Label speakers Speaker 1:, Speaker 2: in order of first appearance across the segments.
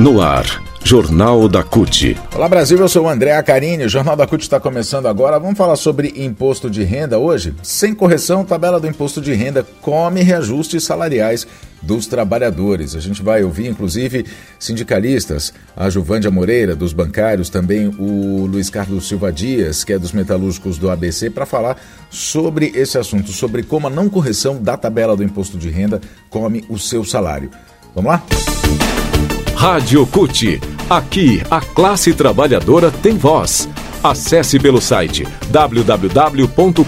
Speaker 1: No ar, Jornal da CUT.
Speaker 2: Olá Brasil, eu sou o André Acarini. O Jornal da CUT está começando agora. Vamos falar sobre imposto de renda hoje? Sem correção, tabela do imposto de renda come reajustes salariais dos trabalhadores. A gente vai ouvir, inclusive, sindicalistas, a Juvândia Moreira, dos bancários, também o Luiz Carlos Silva Dias, que é dos metalúrgicos do ABC, para falar sobre esse assunto, sobre como a não correção da tabela do imposto de renda come o seu salário. Vamos lá?
Speaker 1: Rádio CUT. Aqui, a classe trabalhadora tem voz. Acesse pelo site www.cut.org.br.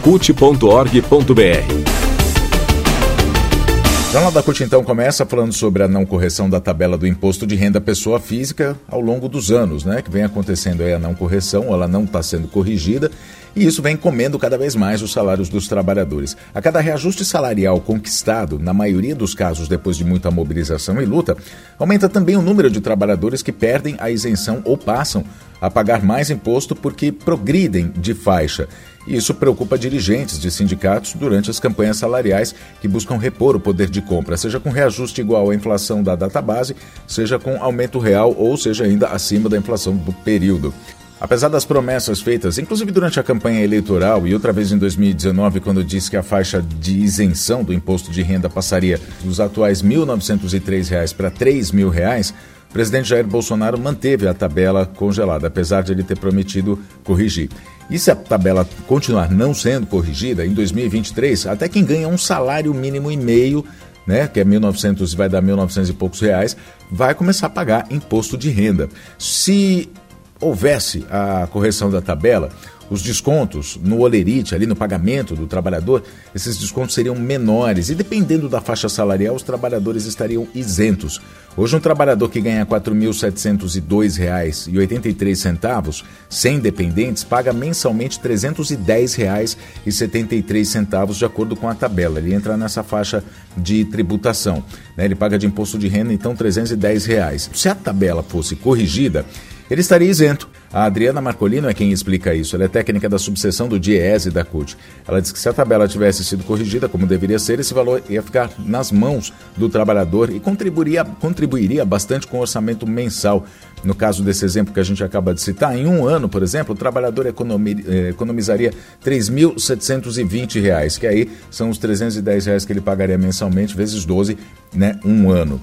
Speaker 2: O Jornal da CUT então começa falando sobre a não correção da tabela do imposto de renda pessoa física ao longo dos anos, né? Que vem acontecendo aí a não correção, ela não está sendo corrigida e isso vem comendo cada vez mais os salários dos trabalhadores. A cada reajuste salarial conquistado, na maioria dos casos depois de muita mobilização e luta, aumenta também o número de trabalhadores que perdem a isenção ou passam a pagar mais imposto porque progridem de faixa. Isso preocupa dirigentes de sindicatos durante as campanhas salariais que buscam repor o poder de compra, seja com reajuste igual à inflação da database, seja com aumento real ou seja ainda acima da inflação do período. Apesar das promessas feitas, inclusive durante a campanha eleitoral e outra vez em 2019, quando disse que a faixa de isenção do imposto de renda passaria dos atuais R$ 1.903 para R$ 3.000, o presidente Jair Bolsonaro manteve a tabela congelada, apesar de ele ter prometido corrigir. E se a tabela continuar não sendo corrigida, em 2023, até quem ganha um salário mínimo e meio, né, que é 1.900 vai dar 1.900 e poucos reais, vai começar a pagar imposto de renda. Se houvesse a correção da tabela, os descontos no olerite, ali no pagamento do trabalhador, esses descontos seriam menores e dependendo da faixa salarial, os trabalhadores estariam isentos. Hoje um trabalhador que ganha R$ 4.702,83, sem dependentes, paga mensalmente R$ 310,73 de acordo com a tabela. Ele entra nessa faixa de tributação. Né? Ele paga de imposto de renda, então, 310 reais. Se a tabela fosse corrigida, ele estaria isento. A Adriana Marcolino é quem explica isso. Ela é técnica da subseção do DIESE da CUT. Ela diz que se a tabela tivesse sido corrigida como deveria ser, esse valor ia ficar nas mãos do trabalhador e contribuiria, contribuiria bastante com o orçamento mensal. No caso desse exemplo que a gente acaba de citar, em um ano, por exemplo, o trabalhador economi, eh, economizaria R$ 3.720, que aí são os 310 reais que ele pagaria mensalmente, vezes 12, né, um ano.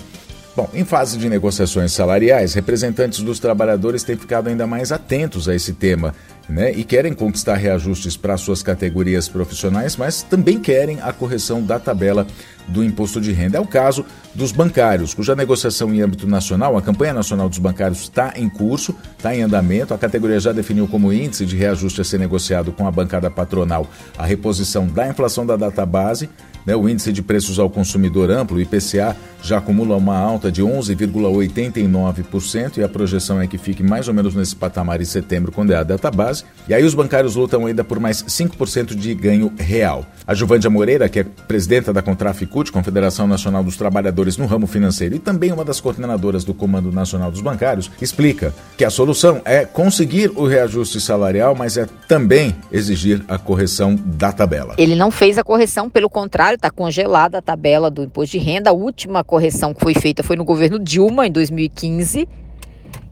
Speaker 2: Bom, em fase de negociações salariais, representantes dos trabalhadores têm ficado ainda mais atentos a esse tema né, e querem conquistar reajustes para suas categorias profissionais, mas também querem a correção da tabela do imposto de renda. É o caso dos bancários, cuja negociação em âmbito nacional, a campanha nacional dos bancários está em curso, está em andamento. A categoria já definiu como índice de reajuste a ser negociado com a bancada patronal a reposição da inflação da database né, o índice de preços ao consumidor amplo, IPCA, já acumula uma alta de 11,89% e a projeção é que fique mais ou menos nesse patamar em setembro, quando é a data base. E aí os bancários lutam ainda por mais 5% de ganho real. A Juvândia Moreira, que é presidenta da Contraficute, Confederação Nacional dos Trabalhadores no ramo financeiro e também uma das coordenadoras do Comando Nacional dos Bancários, explica que a solução é conseguir o reajuste salarial, mas é também exigir a correção da tabela.
Speaker 3: Ele não fez a correção, pelo contrário, está congelada a tabela do imposto de renda. A última correção que foi feita foi no governo Dilma, em 2015.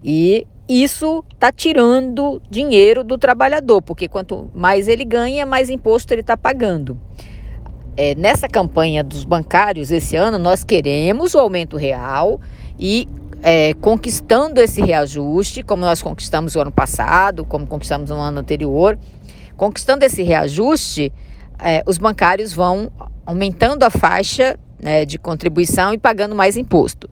Speaker 3: E isso está tirando dinheiro do trabalhador, porque quanto mais ele ganha, mais imposto ele está pagando. É, nessa campanha dos bancários esse ano, nós queremos o aumento real e é, conquistando esse reajuste, como nós conquistamos o ano passado, como conquistamos no ano anterior, conquistando esse reajuste, é, os bancários vão aumentando a faixa né, de contribuição e pagando mais imposto.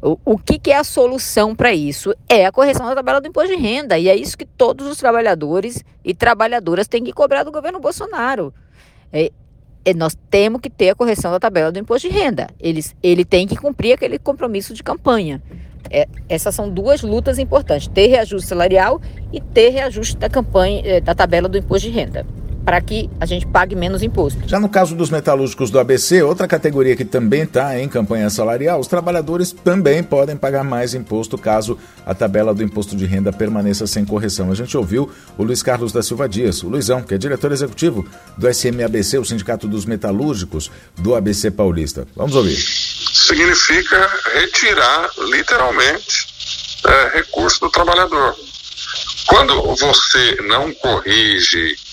Speaker 3: O, o que, que é a solução para isso? É a correção da tabela do imposto de renda. E é isso que todos os trabalhadores e trabalhadoras têm que cobrar do governo Bolsonaro. É, é, nós temos que ter a correção da tabela do imposto de renda. Eles, ele tem que cumprir aquele compromisso de campanha. É, essas são duas lutas importantes: ter reajuste salarial e ter reajuste da campanha é, da tabela do imposto de renda para que a gente pague menos imposto.
Speaker 2: Já no caso dos metalúrgicos do ABC, outra categoria que também está em campanha salarial, os trabalhadores também podem pagar mais imposto caso a tabela do imposto de renda permaneça sem correção. A gente ouviu o Luiz Carlos da Silva Dias, o Luizão, que é diretor executivo do SMABC, o Sindicato dos Metalúrgicos do ABC Paulista. Vamos ouvir.
Speaker 4: Significa retirar, literalmente, é, recurso do trabalhador. Quando você não corrige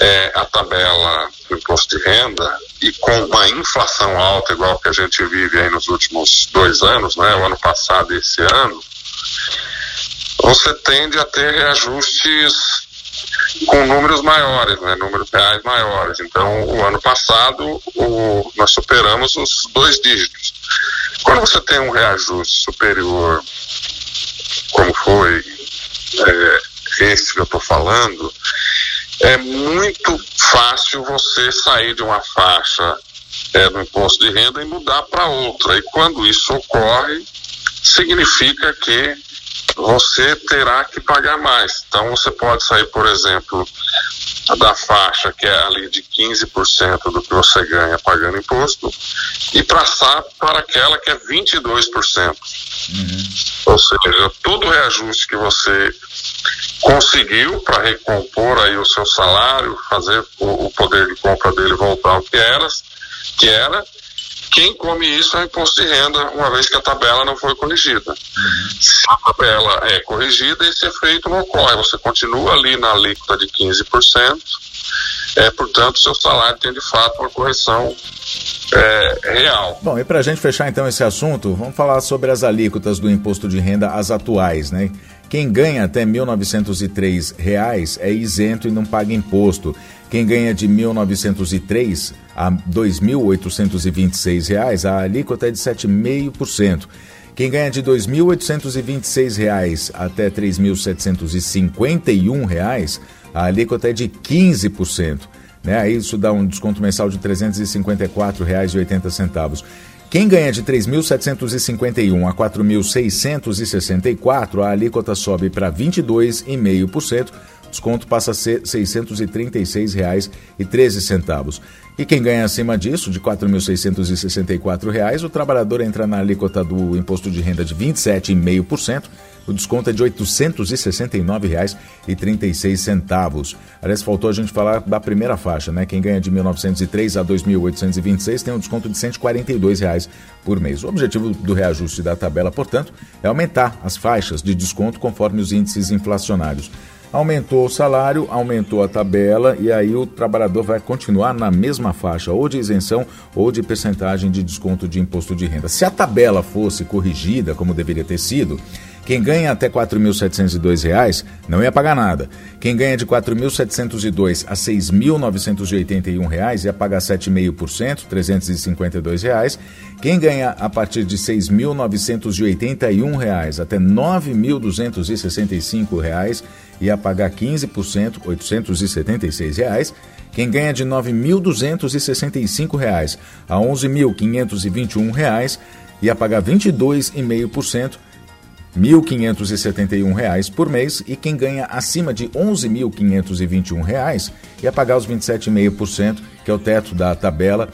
Speaker 4: é, a tabela do imposto de renda e com uma inflação alta, igual que a gente vive aí nos últimos dois anos, né, o ano passado e esse ano, você tende a ter reajustes com números maiores, né, números reais maiores. Então, o ano passado, o, nós superamos os dois dígitos. Quando você tem um reajuste superior, como foi é, esse que eu estou falando, é muito fácil você sair de uma faixa é, do imposto de renda e mudar para outra. E quando isso ocorre, significa que você terá que pagar mais. Então você pode sair, por exemplo, da faixa que é ali de 15% do que você ganha pagando imposto e passar para aquela que é 22%. Uhum. Ou seja, todo reajuste que você conseguiu para recompor aí o seu salário, fazer o, o, poder de compra dele voltar ao que era, que era, quem come isso é imposto de renda, uma vez que a tabela não foi corrigida. Se a tabela é corrigida, esse efeito não ocorre. Você continua ali na alíquota de 15%, é, portanto, seu salário tem de fato uma correção é, real.
Speaker 2: Bom, e para a gente fechar então esse assunto, vamos falar sobre as alíquotas do imposto de renda, as atuais, né? Quem ganha até 1.903 reais é isento e não paga imposto. Quem ganha de R$ 1.903 a 2.826 reais, a alíquota é de 7,5%. Quem ganha de R$ 2.826 até R$ 3.751, a alíquota é de 15%. Né? Isso dá um desconto mensal de R$ 354,80. Quem ganha de 3.751 a 4.664, a alíquota sobe para 22,5%, o desconto passa a ser R$ 636,13. E quem ganha acima disso, de R$ 4.664, o trabalhador entra na alíquota do imposto de renda de 27,5%, o desconto é de R$ 869,36. Aliás, faltou a gente falar da primeira faixa, né? Quem ganha de 1.903 a 2.826 tem um desconto de 142 reais por mês. O objetivo do reajuste da tabela, portanto, é aumentar as faixas de desconto conforme os índices inflacionários. Aumentou o salário, aumentou a tabela e aí o trabalhador vai continuar na mesma faixa, ou de isenção ou de percentagem de desconto de imposto de renda. Se a tabela fosse corrigida, como deveria ter sido, quem ganha até R$ 4.702 não ia pagar nada. Quem ganha de R$ 4.702 a R$ 6.981 ia pagar 7,5%, 352 reais. Quem ganha a partir de R$ 6.981 até R$ 9.265 ia pagar 15%, 876 reais. Quem ganha de R$ 9.265 a R$ 11.521 ia pagar 22,5%, R$ 1.571 por mês e quem ganha acima de R$ 11.521 ia pagar os 27,5%, que é o teto da tabela,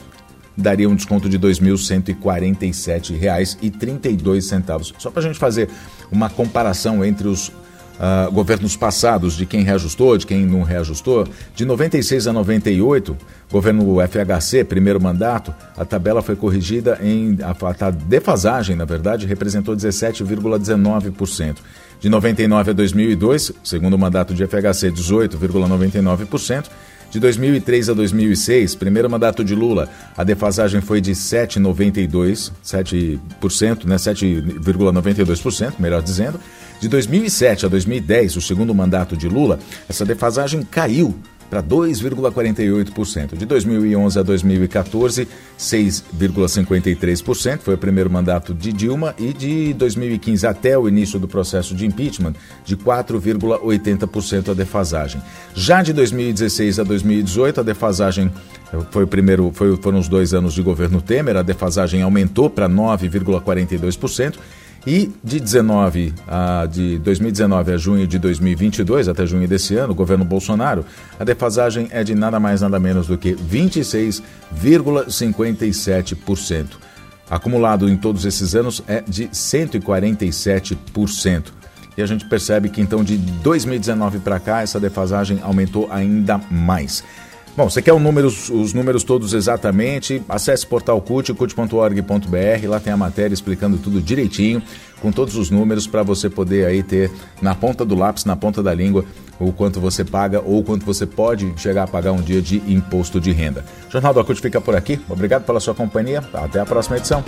Speaker 2: daria um desconto de R$ 2.147,32. Só para a gente fazer uma comparação entre os uh, governos passados, de quem reajustou, de quem não reajustou, de 96 a 98, governo FHC, primeiro mandato, a tabela foi corrigida em. A, a defasagem, na verdade, representou 17,19%. De 99 a 2002, segundo mandato de FHC, 18,99%. De 2003 a 2006, primeiro mandato de Lula, a defasagem foi de 7,92%, 7%, né, 7,92%, melhor dizendo. De 2007 a 2010, o segundo mandato de Lula, essa defasagem caiu para 2,48%. De 2011 a 2014, 6,53%, foi o primeiro mandato de Dilma, e de 2015 até o início do processo de impeachment, de 4,80% a defasagem. Já de 2016 a 2018, a defasagem foi o primeiro, foi, foram os dois anos de governo Temer, a defasagem aumentou para 9,42%. E de 19 a de 2019 a junho de 2022, até junho desse ano, governo Bolsonaro, a defasagem é de nada mais nada menos do que 26,57%. Acumulado em todos esses anos é de 147%. E a gente percebe que então de 2019 para cá essa defasagem aumentou ainda mais. Bom, você quer números, os números todos exatamente? Acesse portal CUT, cut.org.br, lá tem a matéria explicando tudo direitinho, com todos os números para você poder aí ter na ponta do lápis, na ponta da língua, o quanto você paga ou quanto você pode chegar a pagar um dia de imposto de renda. O Jornal do CUT fica por aqui. Obrigado pela sua companhia. Até a próxima edição.